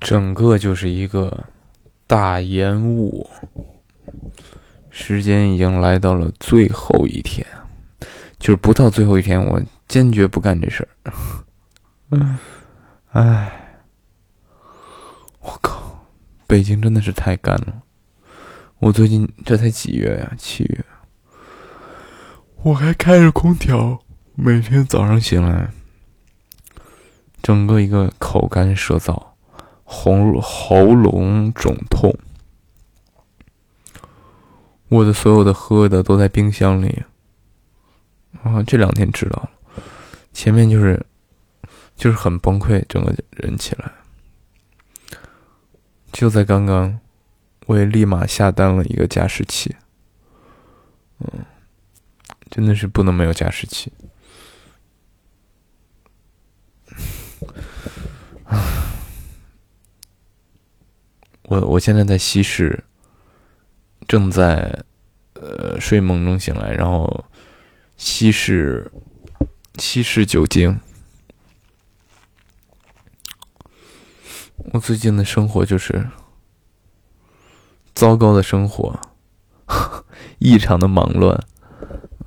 整个就是一个大延误。时间已经来到了最后一天，就是不到最后一天，我坚决不干这事儿。嗯，哎，我靠，北京真的是太干了。我最近这才几月呀？七月，我还开着空调，每天早上醒来，整个一个口干舌燥，喉喉咙肿痛。我的所有的喝的都在冰箱里，啊，这两天知道了，前面就是就是很崩溃，整个人起来。就在刚刚，我也立马下单了一个加湿器，嗯，真的是不能没有加湿器。我我现在在西市。正在，呃，睡梦中醒来，然后稀释稀释酒精。我最近的生活就是糟糕的生活，异常的忙乱，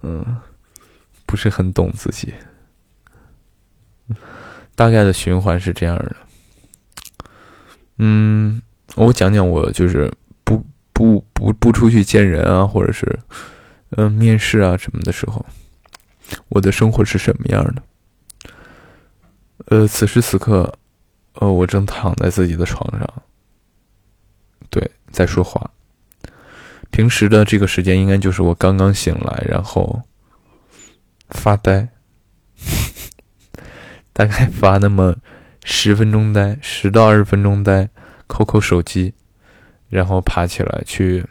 嗯，不是很懂自己。大概的循环是这样的，嗯，我讲讲我就是。不不不不出去见人啊，或者是，嗯，面试啊什么的时候，我的生活是什么样的？呃，此时此刻，呃，我正躺在自己的床上，对，在说话。平时的这个时间应该就是我刚刚醒来，然后发呆，大概发那么十分钟呆，十到二十分钟呆，扣扣手机。然后爬起来去，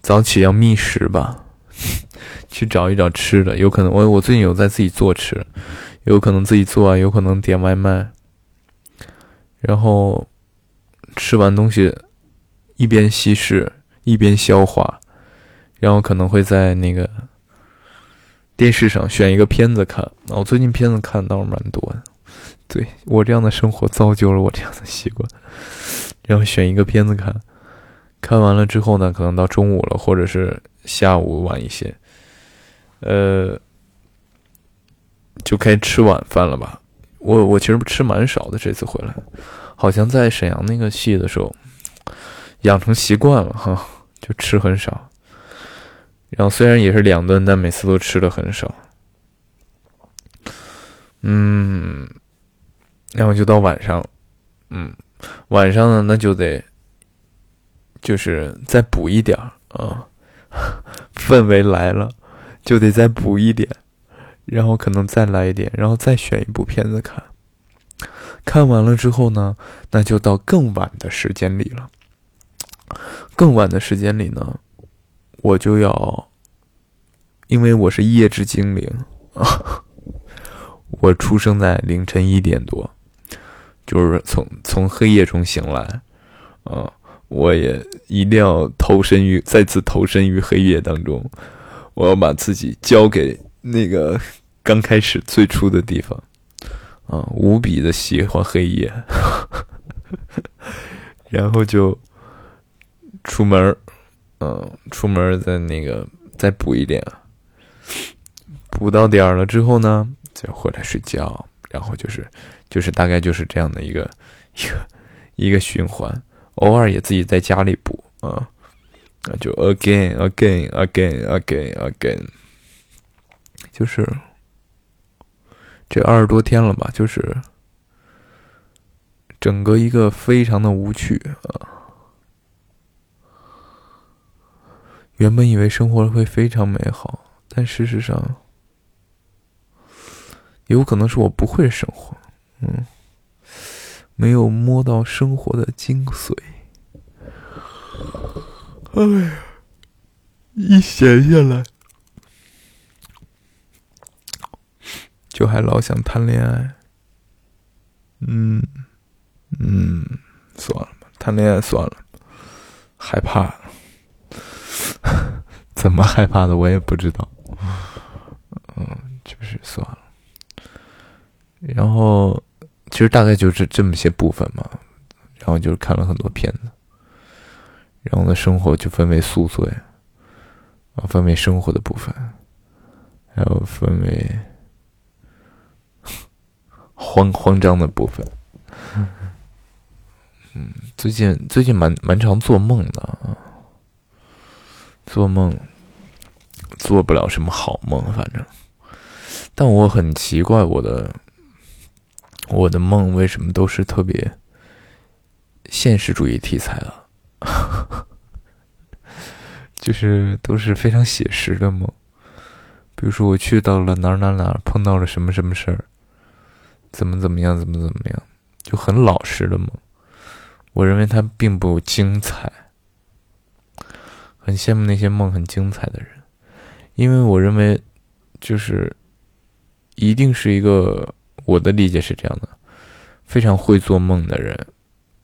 早起要觅食吧，去找一找吃的。有可能我我最近有在自己做吃，有可能自己做啊，有可能点外卖。然后吃完东西，一边稀释一边消化，然后可能会在那个电视上选一个片子看。我最近片子看倒是蛮多的，对我这样的生活造就了我这样的习惯。然后选一个片子看，看完了之后呢，可能到中午了，或者是下午晚一些，呃，就开吃晚饭了吧。我我其实吃蛮少的，这次回来，好像在沈阳那个戏的时候，养成习惯了哈，就吃很少。然后虽然也是两顿，但每次都吃的很少。嗯，然后就到晚上，嗯。晚上呢，那就得就是再补一点啊，氛围来了，就得再补一点，然后可能再来一点，然后再选一部片子看。看完了之后呢，那就到更晚的时间里了。更晚的时间里呢，我就要，因为我是夜之精灵啊，我出生在凌晨一点多。就是从从黑夜中醒来，啊，我也一定要投身于再次投身于黑夜当中，我要把自己交给那个刚开始最初的地方，啊，无比的喜欢黑夜，然后就出门嗯，出门再那个再补一点，补到点了之后呢，再回来睡觉，然后就是。就是大概就是这样的一个一个一个循环，偶尔也自己在家里补啊，那就 again again again again again，就是这二十多天了吧，就是整个一个非常的无趣啊。原本以为生活会非常美好，但事实上，有可能是我不会生活。嗯，没有摸到生活的精髓。哎呀，一闲下来，就还老想谈恋爱。嗯嗯，算了吧，谈恋爱算了，害怕。怎么害怕的，我也不知道。嗯，就是算了。然后。其实大概就是这么些部分嘛。然后就是看了很多片子，然后呢，生活就分为宿醉，啊，分为生活的部分，还有分为 慌慌张的部分。嗯，最近最近蛮蛮常做梦的啊，做梦做不了什么好梦，反正。但我很奇怪，我的我的梦为什么都是特别现实主义题材的，就是都是非常写实的梦。比如说，我去到了哪儿哪儿哪儿，碰到了什么什么事儿，怎么怎么样，怎么怎么样，就很老实的梦。我认为它并不精彩，很羡慕那些梦很精彩的人，因为我认为，就是一定是一个我的理解是这样的，非常会做梦的人，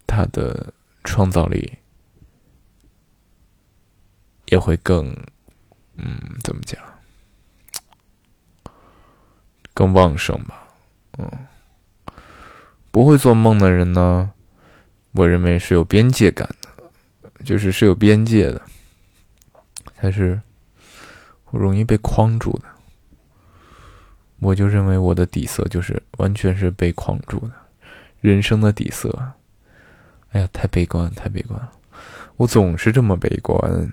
他的创造力也会更，嗯，怎么讲，更旺盛吧，嗯，不会做梦的人呢？我认为是有边界感的，就是是有边界的，才是容易被框住的。我就认为我的底色就是完全是被框住的，人生的底色。哎呀，太悲观，太悲观了！我总是这么悲观。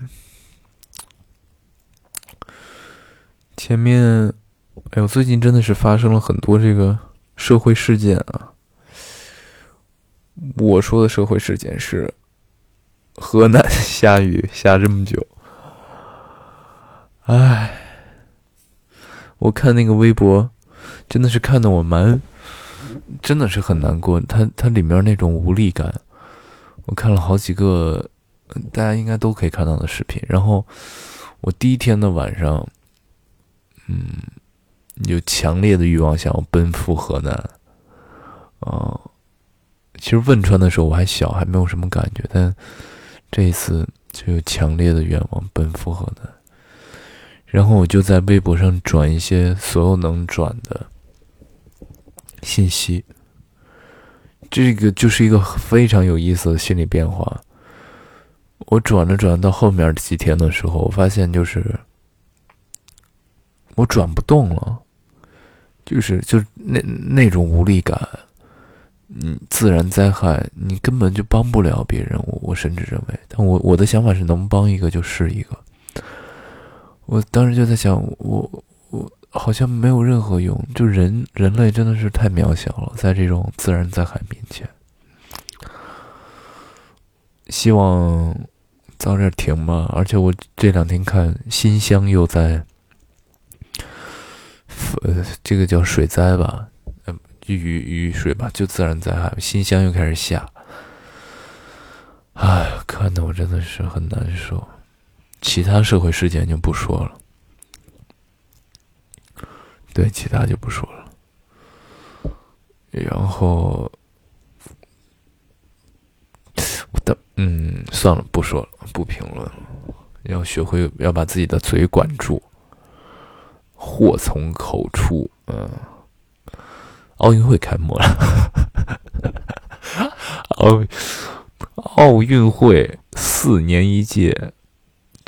前面，哎呦，最近真的是发生了很多这个社会事件啊。我说的社会事件是河南下雨下这么久，唉，我看那个微博，真的是看得我蛮，真的是很难过。它它里面那种无力感，我看了好几个，大家应该都可以看到的视频。然后我第一天的晚上，嗯，有强烈的欲望想要奔赴河南，啊。其实汶川的时候我还小，还没有什么感觉，但这一次就有强烈的愿望奔赴河南。然后我就在微博上转一些所有能转的信息，这个就是一个非常有意思的心理变化。我转着转到后面几天的时候，我发现就是我转不动了，就是就那那种无力感。嗯，自然灾害你根本就帮不了别人，我我甚至认为，但我我的想法是能帮一个就是一个。我当时就在想，我我好像没有任何用，就人人类真的是太渺小了，在这种自然灾害面前。希望早点停吧，而且我这两天看新乡又在，呃，这个叫水灾吧。雨雨水吧，就自然灾害。新乡又开始下，哎，看得我真的是很难受。其他社会事件就不说了，对，其他就不说了。然后，我的嗯，算了，不说了，不评论了。要学会要把自己的嘴管住，祸从口出，嗯。奥运会开幕了，奥奥运会四年一届，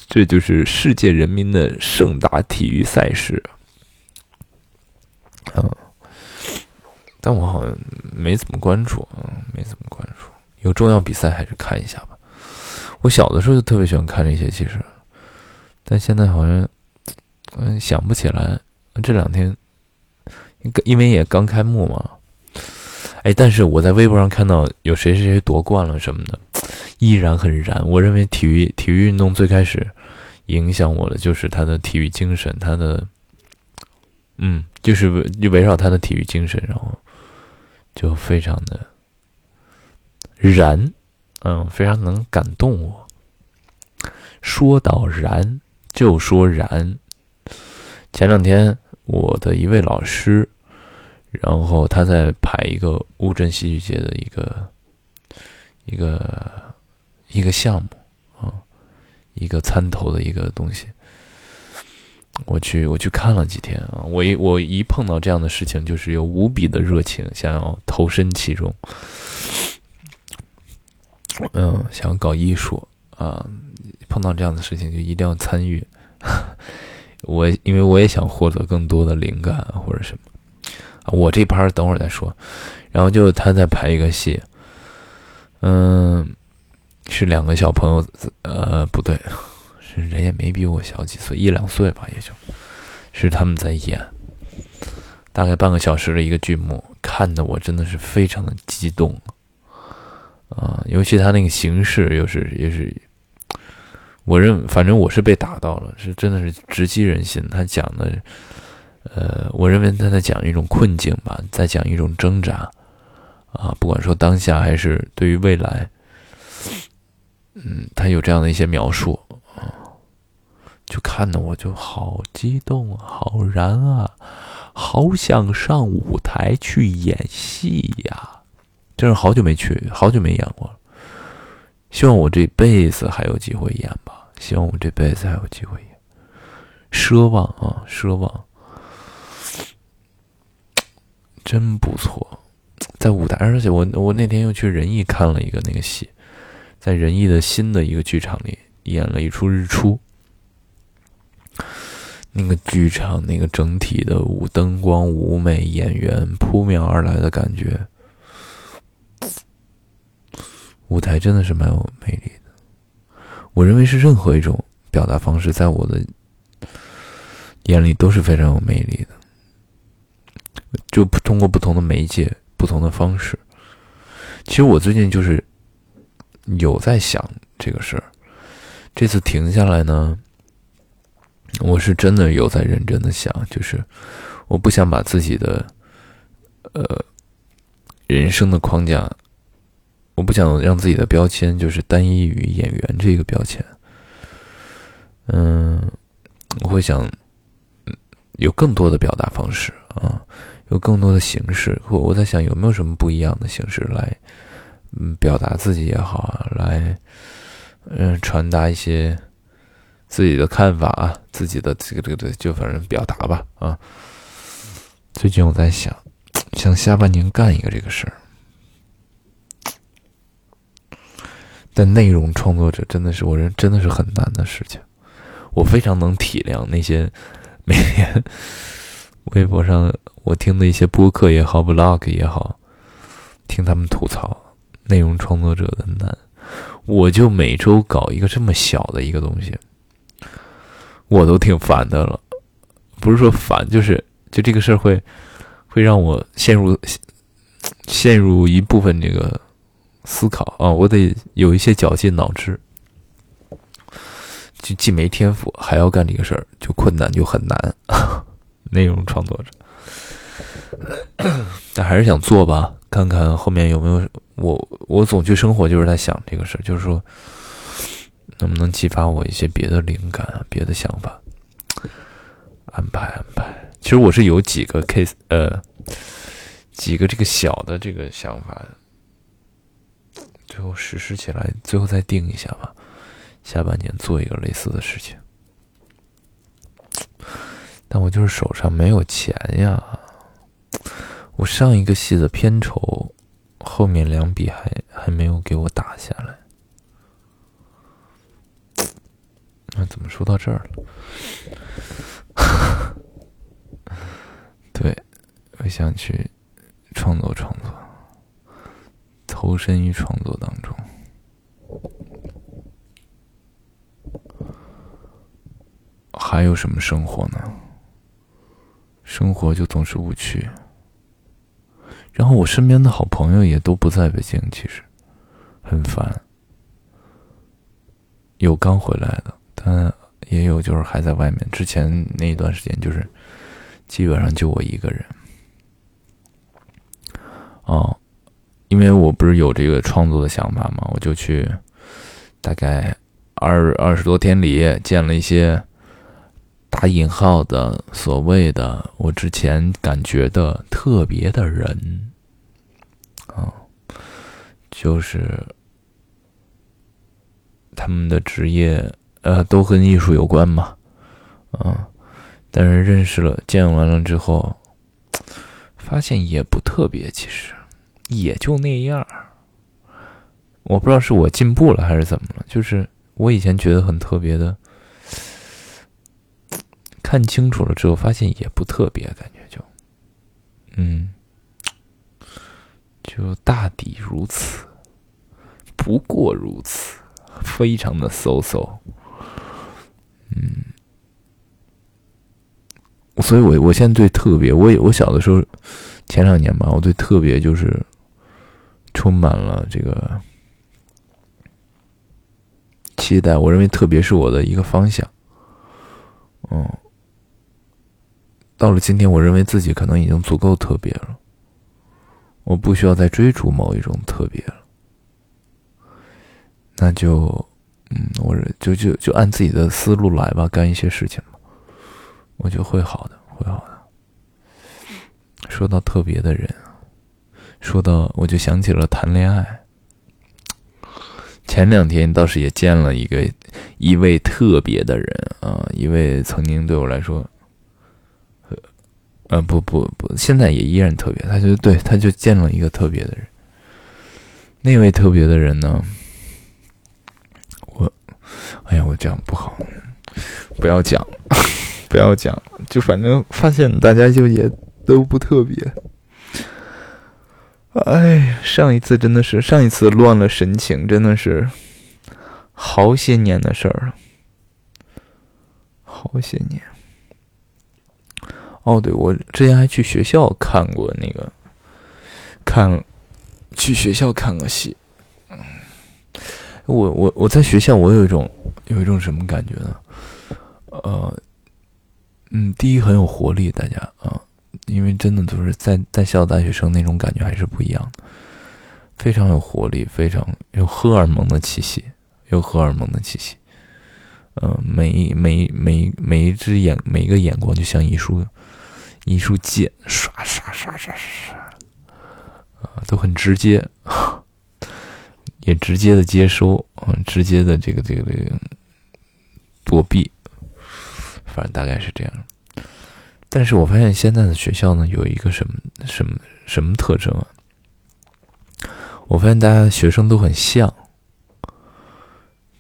这就是世界人民的盛大体育赛事。嗯，但我好像没怎么关注，嗯，没怎么关注。有重要比赛还是看一下吧。我小的时候就特别喜欢看这些，其实，但现在好像嗯想不起来。这两天。因为也刚开幕嘛，哎，但是我在微博上看到有谁谁谁夺冠了什么的，依然很燃。我认为体育体育运动最开始影响我的就是他的体育精神，他的，嗯，就是围围绕他的体育精神，然后就非常的燃，嗯，非常能感动我。说到燃，就说燃。前两天。我的一位老师，然后他在排一个乌镇戏剧节的一个一个一个项目，一个参投的一个东西。我去我去看了几天啊，我一我一碰到这样的事情，就是有无比的热情，想要投身其中。嗯，想搞艺术啊，碰到这样的事情就一定要参与。我因为我也想获得更多的灵感或者什么。我这盘等会儿再说。然后就他在排一个戏，嗯，是两个小朋友，呃，不对，是人也没比我小几岁，一两岁吧，也就，是他们在演，大概半个小时的一个剧目，看的我真的是非常的激动。啊，尤其他那个形式又是也是，我认反正我是被打到了，是真的是直击人心。他讲的，呃，我认为他在讲一种困境吧，在讲一种挣扎，啊，不管说当下还是对于未来，嗯，他有这样的一些描述啊，就看的我就好激动，好燃啊，好想上舞台去演戏呀。真是好久没去，好久没演过了。希望我这辈子还有机会演吧。希望我这辈子还有机会演。奢望啊，奢望，真不错。在舞台，而且我我那天又去仁义看了一个那个戏，在仁义的新的一个剧场里演了一出《日出》。那个剧场，那个整体的舞灯光、舞美、演员扑面而来的感觉。舞台真的是蛮有魅力的，我认为是任何一种表达方式，在我的眼里都是非常有魅力的，就通过不同的媒介、不同的方式。其实我最近就是有在想这个事儿，这次停下来呢，我是真的有在认真的想，就是我不想把自己的呃人生的框架。我不想让自己的标签就是单一于演员这个标签。嗯，我会想有更多的表达方式啊，有更多的形式。我我在想有没有什么不一样的形式来，嗯，表达自己也好啊，来，嗯，传达一些自己的看法啊，自己的这个这个这就反正表达吧啊。最近我在想，想下半年干一个这个事儿。但内容创作者真的是我认真的是很难的事情，我非常能体谅那些 每天微博上我听的一些播客也好，vlog 也好，听他们吐槽内容创作者的难。我就每周搞一个这么小的一个东西，我都挺烦的了。不是说烦，就是就这个事儿会会让我陷入陷入一部分这个。思考啊，我得有一些绞尽脑汁，就既没天赋，还要干这个事儿，就困难就很难。内容创作者，但还是想做吧，看看后面有没有我。我总去生活，就是在想这个事儿，就是说能不能激发我一些别的灵感啊，别的想法，安排安排。其实我是有几个 case，呃，几个这个小的这个想法。最后实施起来，最后再定一下吧。下半年做一个类似的事情，但我就是手上没有钱呀。我上一个戏的片酬，后面两笔还还没有给我打下来。那怎么说到这儿了？对，我想去创作创作。投身于创作当中，还有什么生活呢？生活就总是无趣。然后我身边的好朋友也都不在北京，其实很烦。有刚回来的，但也有就是还在外面。之前那一段时间，就是基本上就我一个人。哦。因为我不是有这个创作的想法嘛，我就去大概二二十多天里见了一些打引号的所谓的我之前感觉的特别的人，就是他们的职业呃都跟艺术有关嘛，啊，但是认识了、见完了之后，发现也不特别，其实也就那样。我不知道是我进步了还是怎么了，就是我以前觉得很特别的，看清楚了之后，发现也不特别，感觉就，嗯，就大抵如此，不过如此，非常的 so so，嗯。所以，我我现在对特别，我也我小的时候，前两年吧，我对特别就是充满了这个期待。我认为特别是我的一个方向。嗯，到了今天，我认为自己可能已经足够特别了，我不需要再追逐某一种特别了。那就，嗯，我就就就按自己的思路来吧，干一些事情吧。我觉得会好的，会好的。说到特别的人，说到我就想起了谈恋爱。前两天倒是也见了一个一位特别的人啊，一位曾经对我来说，呃，不不不，现在也依然特别。他就对，他就见了一个特别的人。那位特别的人呢，哎呀，我这样不好，不要讲。不要讲，就反正发现大家就也都不特别。哎，上一次真的是上一次乱了神情，真的是好些年的事儿了，好些年。哦，对，我之前还去学校看过那个，看去学校看个戏。我我我在学校，我有一种有一种什么感觉呢？呃。嗯，第一很有活力，大家啊，因为真的都是在在校大学生那种感觉还是不一样的，非常有活力，非常有荷尔蒙的气息，有荷尔蒙的气息。嗯，每每每每一只眼，每一个眼光就像一束一束箭，刷刷刷刷刷，啊，都很直接，也直接的接收，嗯，直接的这个这个这个躲避。反正大概是这样，但是我发现现在的学校呢，有一个什么什么什么特征啊？我发现大家学生都很像，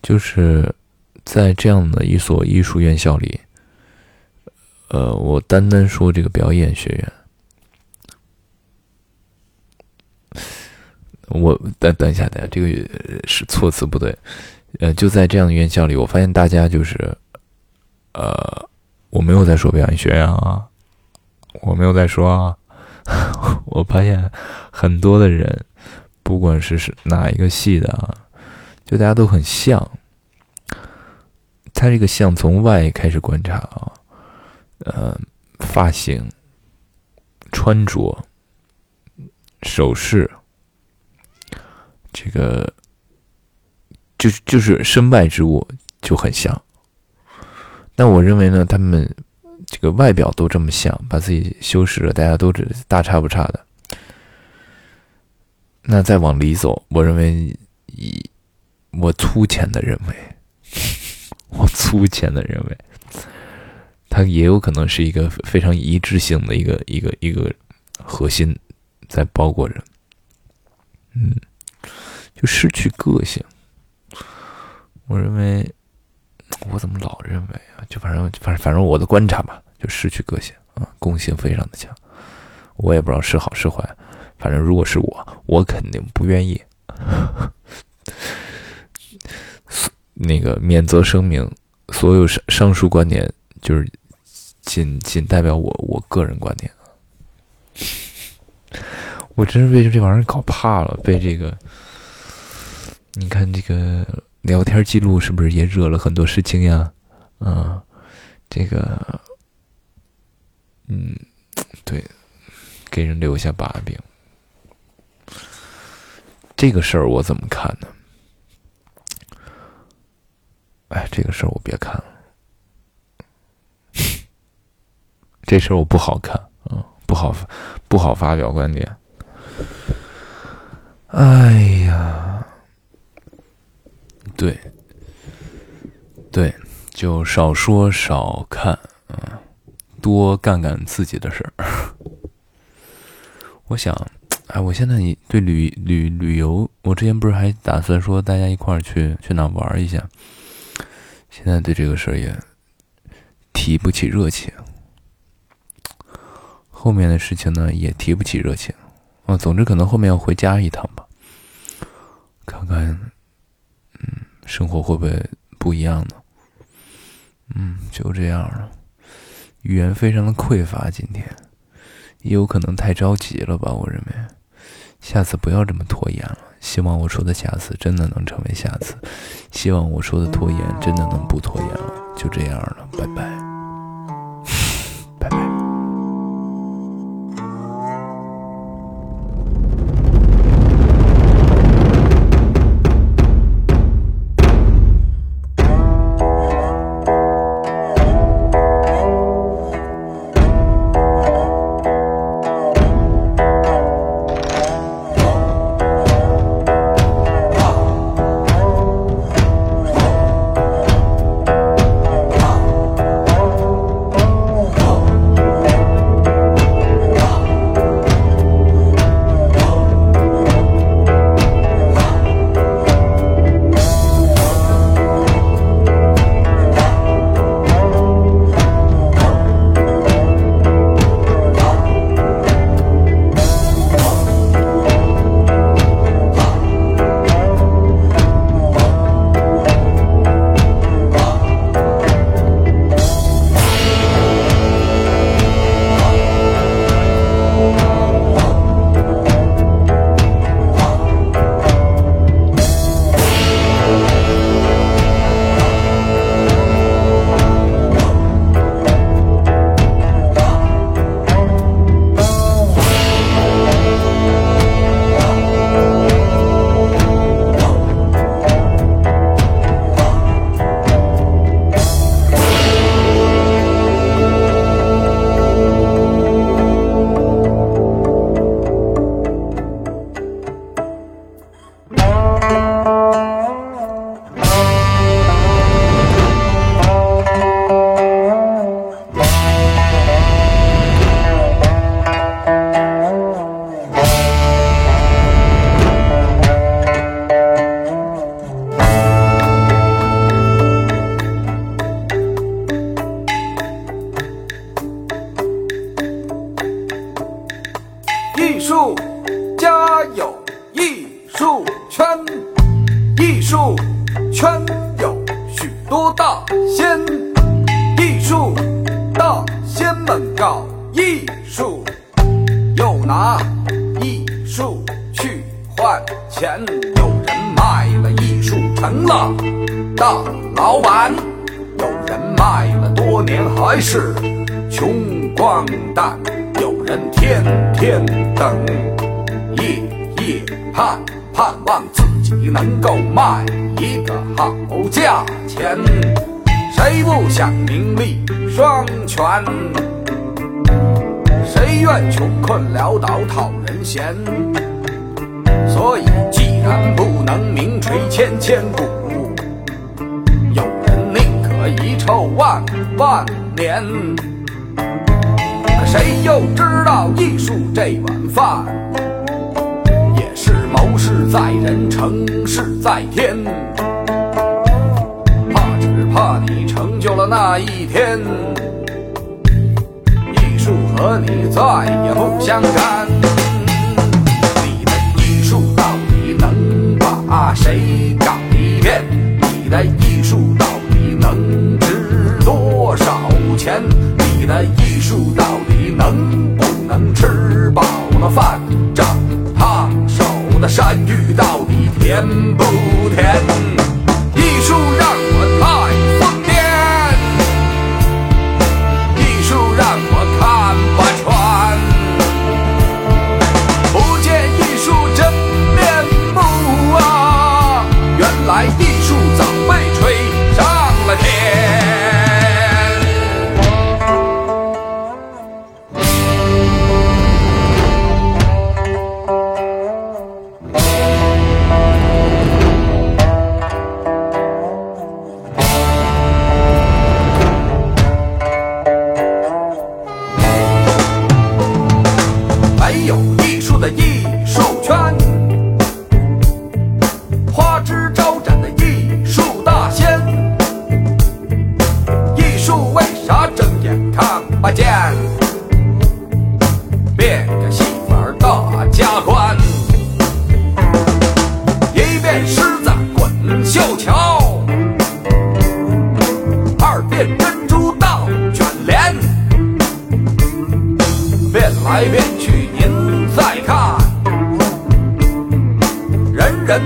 就是在这样的一所艺术院校里，呃，我单单说这个表演学院，我等等一下，等下这个是措辞不对，呃，就在这样的院校里，我发现大家就是，呃。我没有在说表演学院啊，我没有在说啊。我发现很多的人，不管是是哪一个系的啊，就大家都很像。他这个像从外开始观察啊，呃，发型、穿着、首饰，这个就就是身外之物就很像。那我认为呢，他们这个外表都这么像，把自己修饰了，大家都是大差不差的。那再往里走，我认为以我粗浅的认为，我粗浅的认为，他也有可能是一个非常一致性的一个一个一个核心在包裹着，嗯，就失去个性。我认为。我怎么老认为啊？就反正反正反正我的观察吧，就失去个性啊，共性非常的强。我也不知道是好是坏，反正如果是我，我肯定不愿意。那个免责声明，所有上上述观点就是仅仅代表我我个人观点。我真是被这玩意儿搞怕了，被这个，你看这个。聊天记录是不是也惹了很多事情呀？啊，这个，嗯，对，给人留下把柄。这个事儿我怎么看呢？哎，这个事儿我别看了，这事儿我不好看，嗯，不好，不好发表观点。哎呀。对，对，就少说少看，啊，多干干自己的事儿。我想，哎，我现在对旅旅旅游，我之前不是还打算说大家一块儿去去哪玩一下，现在对这个事儿也提不起热情。后面的事情呢，也提不起热情。啊，总之可能后面要回家一趟吧，看看，生活会不会不一样呢？嗯，就这样了。语言非常的匮乏，今天也有可能太着急了吧？我认为，下次不要这么拖延了。希望我说的下次真的能成为下次，希望我说的拖延真的能不拖延了。就这样了，拜拜。艺术又拿艺术去换钱有人卖了艺术成了大老板有人卖了多年还是穷光蛋有人天天等夜夜盼盼望自己能够卖一个好价钱。谁不想名利双全？愿穷困潦倒讨人嫌。所以既然不能名垂千千古，有人宁可遗臭万万年。可谁又知道艺术这碗饭，也是谋事在人，成事在天。怕只怕你成就了那一天。和你再也不相干。你的艺术到底能把谁改变？你的艺术到底能值多少钱？你的艺术到底能不能吃饱了饭？长烫手的山芋到底甜不甜？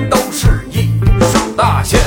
都是一手大钱。